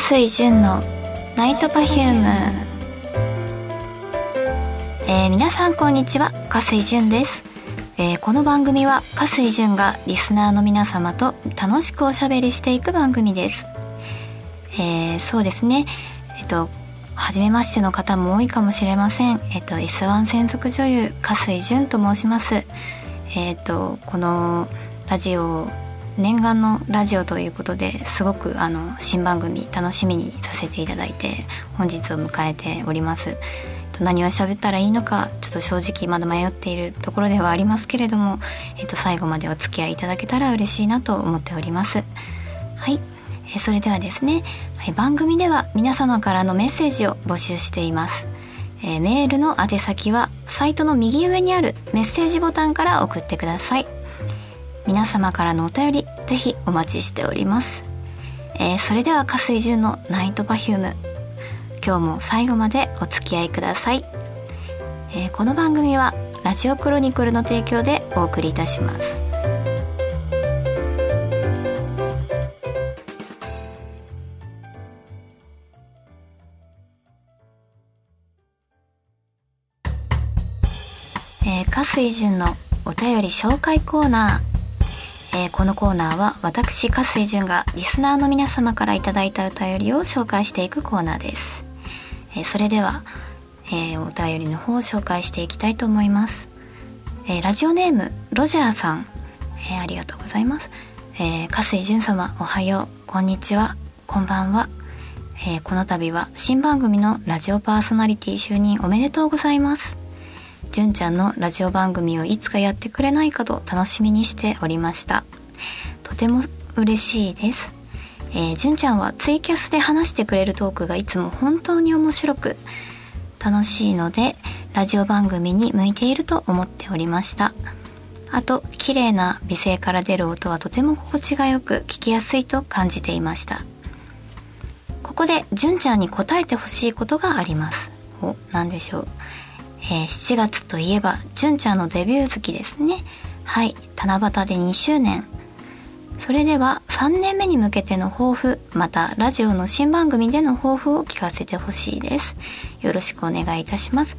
水純のナイトパフューム、えー、皆さんこんにちは加水純です、えー、この番組は加水純がリスナーの皆様と楽しくおしゃべりしていく番組です、えー、そうですねえっと初めましての方も多いかもしれません。えっと、S1 専属女優、加水純と申します。えっと、このラジオ念願のラジオということですごくあの新番組楽しみにさせていただいて本日を迎えております。何を喋ったらいいのかちょっと正直まだ迷っているところではありますけれども、えっと、最後までお付き合いいただけたら嬉しいなと思っております。はい、えそれではですね、はい、番組では皆様からのメッセージを募集しています。え、メールの宛先はサイトの右上にあるメッセージボタンから送ってください。皆様からのお便りぜひお待ちしております、えー、それでは加水純のナイトパフューム。今日も最後までお付き合いください、えー、この番組はラジオクロニクルの提供でお送りいたします。えー、加水純のお便り紹介コーナー。えー、このコーナーは私加水純がリスナーの皆様からいただいたお便りを紹介していくコーナーです、えー、それでは、えー、お便りの方を紹介していきたいと思います、えラジオネームロジャーさん、えありがとうございます、え加水純様おはよう。こんにちは。こんばんは、えこの度は新番組のラジオパーソナリティ就任おめでとうございます。純ちゃんのラジオ番組をいつかやってくれないかと楽しみにしておりました。とても嬉しいです。えー、純ちゃんはツイキャスで話してくれるトークがいつも本当に面白く楽しいのでラジオ番組に向いていると思っておりました。あと綺麗な美声から出る音はとても心地がよく聞きやすいと感じていました。ここで純ちゃんに答えてほしいことがあります。お何でしょう。えー、7月といえば純ちゃんのデビュー月ですね。はい七夕で2周年。それでは3年目に向けての抱負またラジオの新番組での抱負を聞かせてほしいです。よろしくお願いいたします、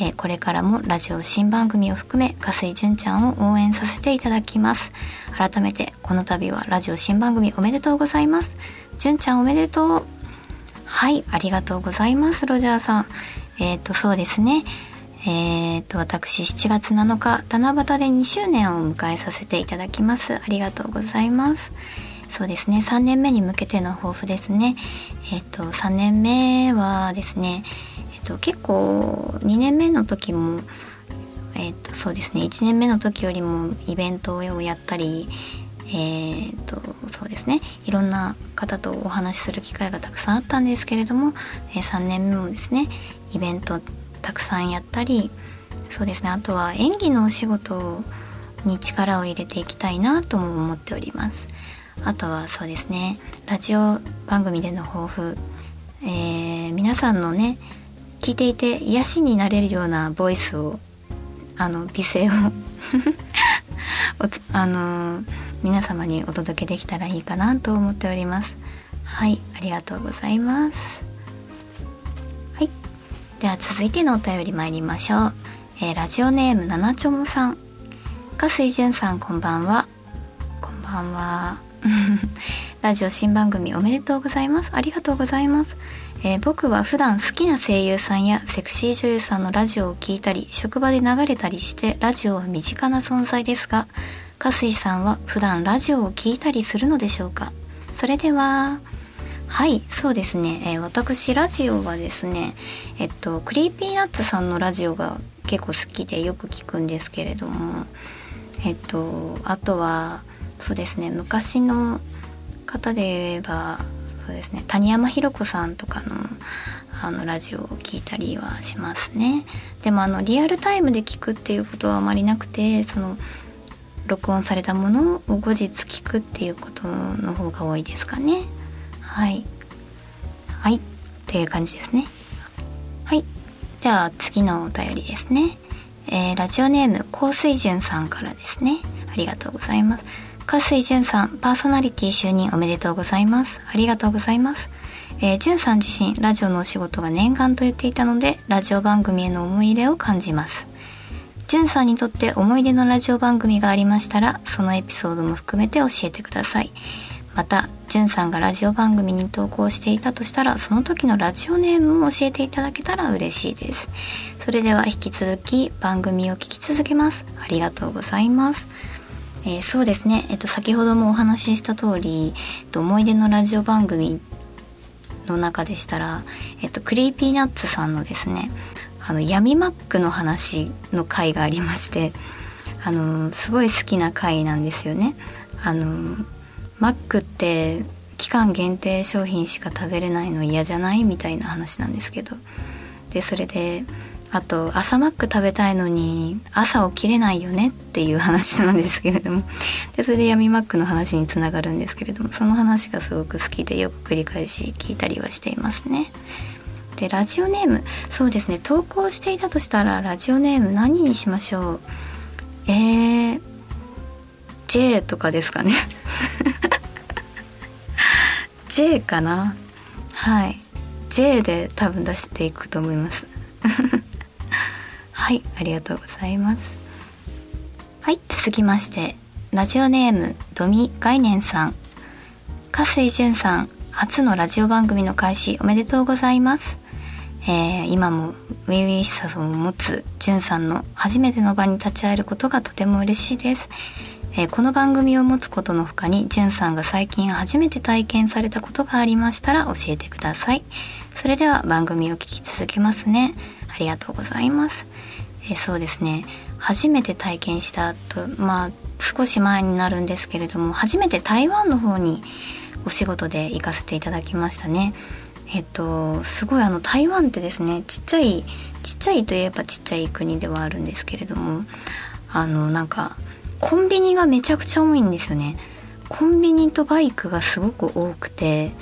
えー、これからもラジオ新番組を含め加水純ちゃんを応援させていただきます。改めてこの度はラジオ新番組おめでとうございます。純ちゃんおめでとう。はいありがとうございますロジャーさん。えっ、ー、とそうですね。えー、と、私7月7日、七夕で2周年を迎えさせていただきます。ありがとうございます。そうですね、3年目に向けての抱負ですね。えっ、と、3年目はですね、えっ、と、結構2年目の時も、えっ、と、そうですね、1年目の時よりもイベントをやったり、えーと、そうですねいろんな方とお話しする機会がたくさんあったんですけれども、えー、3年目もですねイベントたくさんやったりそうですね。あとは演技のお仕事に力を入れていきたいなとも思っております。あとはそうですね。ラジオ番組での抱負、えー、皆さんのね聞いていて癒しになれるようなボイスをあの美声を あの皆様にお届けできたらいいかなと思っております。はい。ありがとうございます。では続いてのお便り参りましょう、えー、ラジオネームななちょもさん。加水純さんこんばんは。こんばんは。ラジオ新番組おめでとうございます。ありがとうございます、えー、僕は普段好きな声優さんやセクシー女優さんのラジオを聴いたり職場で流れたりしてラジオは身近な存在ですが加水さんは普段ラジオを聴いたりするのでしょうか？それでは。はいそうですね、えー、私ラジオはですねえっとクリーピーナッツさんのラジオが結構好きでよく聞くんですけれどもえっとあとはそうですね昔の方で言えばそうですね谷山浩子さんとかのあのラジオを聞いたりはしますねでもあのリアルタイムで聞くっていうことはあまりなくてその録音されたものを後日聞くっていうことの方が多いですかね。はい。はい。っていう感じですね。はい。じゃあ次のお便りですね。えー、ラジオネーム高水準さんからですね。ありがとうございます。加水淳さんパーソナリティ就任おめでとうございます。ありがとうございます。えー、じゅんさん自身ラジオのお仕事が念願と言っていたのでラジオ番組への思い入れを感じます。じゅんさんにとって思い出のラジオ番組がありましたらそのエピソードも含めて教えてください。またじゅんさんがラジオ番組に投稿していたとしたらその時のラジオネームも教えていただけたら嬉しいです。それでは引き続き番組を聞き続けます。ありがとうございます。えー、そうですね、えっと、先ほどもお話しした通り、えっと、思い出のラジオ番組の中でしたら、えっと、 Creepy Nuts さんのですねあの闇マックの話の回がありましてあのすごい好きな回なんですよね。あのマックって期間限定商品しか食べれないの嫌じゃないみたいな話なんですけど。でそれであと朝マック食べたいのに朝起きれないよねっていう話なんですけれども。でそれで闇マックの話につながるんですけれどもその話がすごく好きでよく繰り返し聞いたりはしていますね。でラジオネーム。そうですね。投稿していたとしたらラジオネーム何にしましょう？えー、J とかですかね。J かな？はい。J で多分出していくと思います。はい。ありがとうございます。はい。続きましてラジオネームドミ概念さん。加水淳さん初のラジオ番組の開始おめでとうございます。えー、今も初々しさを持つ淳さんの初めての場に立ち会えることがとても嬉しいです、えー、この番組を持つことのほかに淳さんが最近初めて体験されたことがありましたら教えてください。それでは番組を聞き続けますね。ありがとうございます。えそうですね。初めて体験したとまあ少し前になるんですけれども初めて台湾の方にお仕事で行かせていただきましたね。えっとすごいあの台湾ってですねちっちゃいちっちゃいといえばちっちゃい国ではあるんですけれどもあのなんかコンビニがめちゃくちゃ多いんですよね。コンビニとバイクがすごく多くて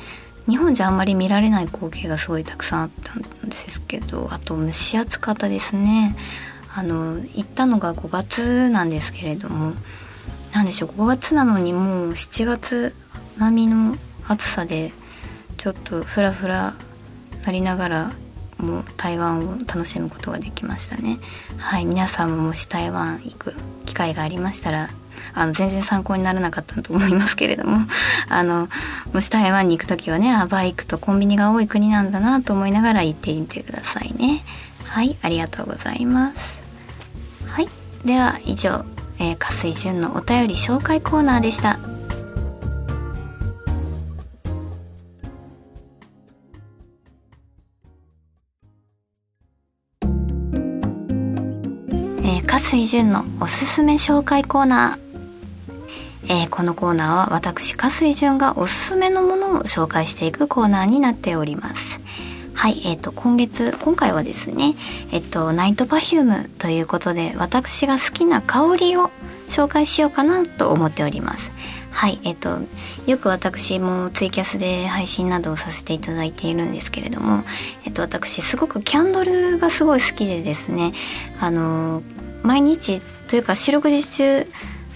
日本じゃあんまり見られない光景がすごいたくさんあったんですけどあと蒸し暑かったですねあの行ったのが5月なんですけれども何でしょう5月なのにもう7月並みの暑さでちょっとフラフラなりながらもう台湾を楽しむことができましたねはい皆さんももし台湾行く機会がありましたらあの全然参考にならなかったと思いますけれども あのもし台湾に行く時はねあバイクとコンビニが多い国なんだなと思いながら行ってみてくださいね。はいありがとうございます。はいでは以上、えー、加水潤のお便り紹介コーナーでした。加水純のおすすめ紹介コーナー、えー、このコーナーは私加水純がおすすめのものを紹介していくコーナーになっておりますはい、えっ、ー、と、今月、今回はですね、えっ、と、 Night Perfume ということで、私が好きな香りを紹介しようかなと思っております。はい、えっ、と、よく私もツイキャスで配信などをさせていただいているんですけれども、えっ、と、私すごくキャンドルがすごい好きでですね、あの、毎日というか四六時中、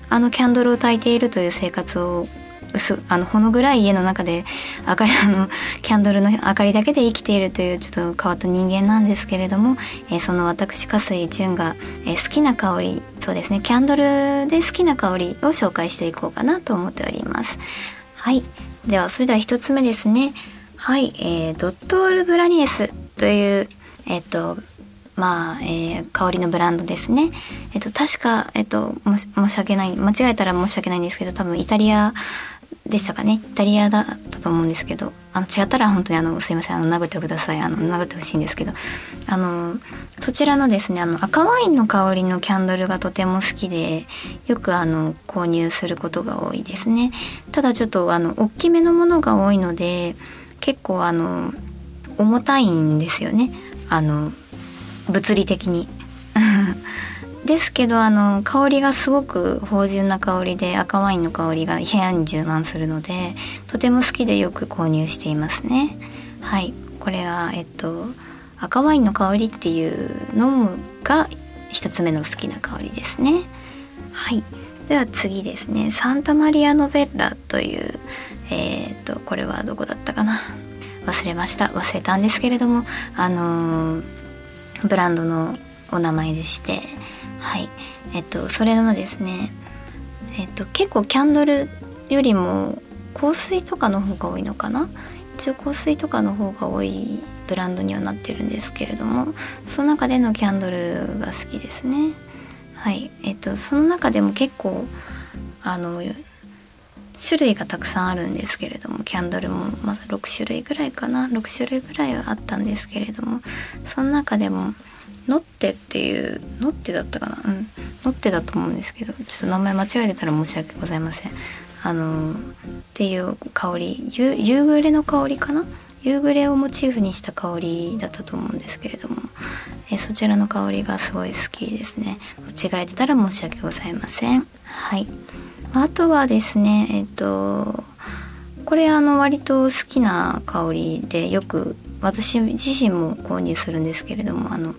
あのキャンドルを焚いているという生活を薄あのほの暗い家の中で明かりあの キャンドルの明かりだけで生きているというちょっと変わった人間なんですけれども、えー、その私加水純が、えー、好きな香りそうですねキャンドルで好きな香りを紹介していこうかなと思っております。はい。ではそれでは一つ目ですね。はい、えー、ドットール・ブラニエスというえっ、とまあ、えー、香りのブランドですね。えっと、確か、えっと、申し訳ない、間違えたら申し訳ないんですけど、多分イタリアでしたかね。イタリアだったと思うんですけど、あの、違ったら本当にあの、すいません、あの、殴ってください。あの、殴ってほしいんですけど、あの、そちらのですね、あの、赤ワインの香りのキャンドルがとても好きで、よくあの、購入することが多いですね。ただちょっと、あの、大きめのものが多いので、結構あの、重たいんですよね。あの、物理的に。ですけどあの香りがすごく芳醇な香りで赤ワインの香りが部屋に充満するのでとても好きでよく購入していますね。はい。これはえっと赤ワインの香りっていうのが一つ目の好きな香りですね。はい。では次ですね。サンタマリアノベッラというえっ、とこれはどこだったかな？忘れました。忘れたんですけれどもあのー、ブランドのお名前でしてはい。えっとそれのですねえっと結構キャンドルよりも香水とかの方が多いのかな？一応香水とかの方が多いブランドにはなってるんですけれどもその中でのキャンドルが好きですね。はい。えっとその中でも結構あの種類がたくさんあるんですけれどもキャンドルもまだ6種類ぐらいかな。6種類ぐらいはあったんですけれどもその中でもノッテっていうノッテだったかな？うん。ノッテだと思うんですけどちょっと名前間違えてたら申し訳ございません。あのっていう香り夕暮れの香りかな？夕暮れをモチーフにした香りだったと思うんですけれどもえそちらの香りがすごい好きですね。間違えてたら申し訳ございません。はい。あとはですねえっとこれあの割と好きな香りでよく私自身も購入するんですけれどもあの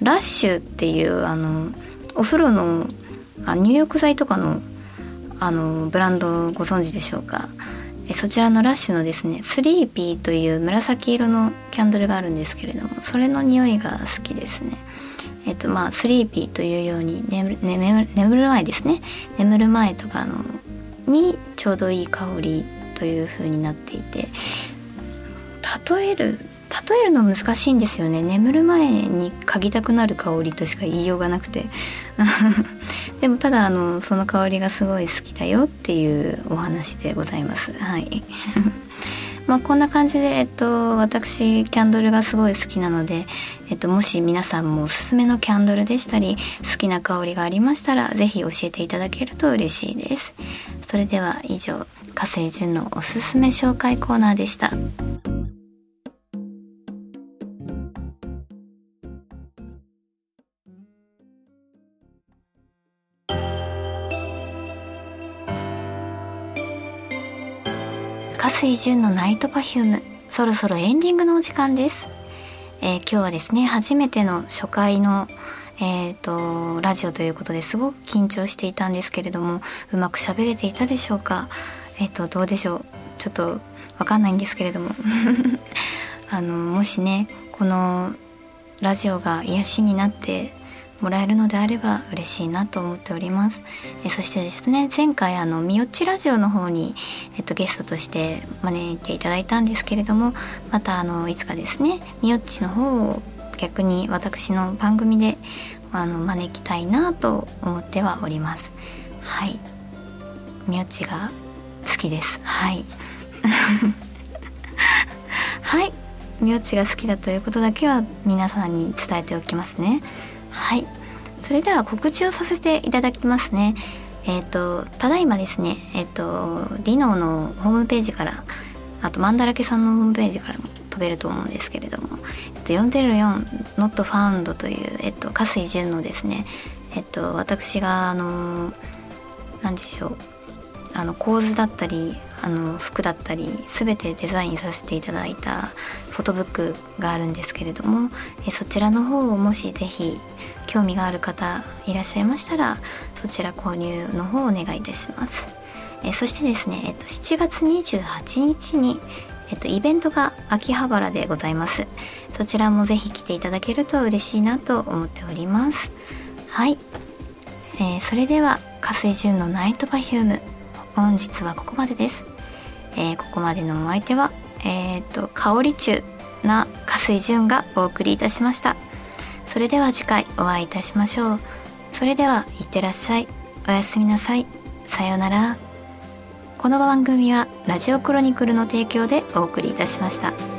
ラッシュっていうあのお風呂のあ入浴剤とかのあのブランドご存知でしょうか？えそちらのラッシュのですねスリーピーという紫色のキャンドルがあるんですけれどもそれの匂いが好きですね。えっとまあスリーピーというように眠眠眠る前ですね。眠る前とかのにちょうどいい香りという風になっていて。例える例えるの難しいんですよね。眠る前に嗅ぎたくなる香りとしか言いようがなくて。でもただあのその香りがすごい好きだよっていうお話でございます。はい。まあこんな感じで、えっと、私キャンドルがすごい好きなので、えっと、もし皆さんもおすすめのキャンドルでしたり好きな香りがありましたら是非教えていただけると嬉しいですそれでは以上火星純のおすすめ紹介コーナーでした。加水純の Night Perfume。そろそろエンディングのお時間です、えー、今日はですね初めての初回のえーと、ラジオということですごく緊張していたんですけれどもうまく喋れていたでしょうか？えっ、ー、とどうでしょう？ちょっとわかんないんですけれども。あのもしねこのラジオが癒しになってもらえるのであれば嬉しいなと思っております。えそしてですね前回あのみよっちラジオの方に、えっと、ゲストとして招いていただいたんですけれどもまたあのいつかですねみよっちの方を逆に私の番組であの招きたいなと思ってはおります。はい。みよっちが好きです。はい。はい。みよっちが好きだということだけは皆さんに伝えておきますね。はい。それでは告知をさせていただきますね。えっ、ー、とただいまですねえっ、ー、とディノーのホームページからあとマンダラケさんのホームページからも飛べると思うんですけれども、えっと、404 Not Found という、えっと、加水純のですねえっと私があの何でしょうあの構図だったりあの服だったり全てデザインさせていただいたフォトブックがあるんですけれどもえそちらの方をもし是非興味がある方いらっしゃいましたらそちら購入の方をお願いいたします。えそしてですね、えっと、7月28日にえっと、イベントが秋葉原でございます。そちらもぜひ来ていただけると嬉しいなと思っております。はい、えー、それでは火星純の Night Perfume。本日はここまでです。えー、ここまでのお相手は、えーと、香り中な加水潤がお送りいたしました。それでは次回お会いいたしましょう。それではいってらっしゃい。おやすみなさい。さようなら。この番組はラジオクロニクルの提供でお送りいたしました。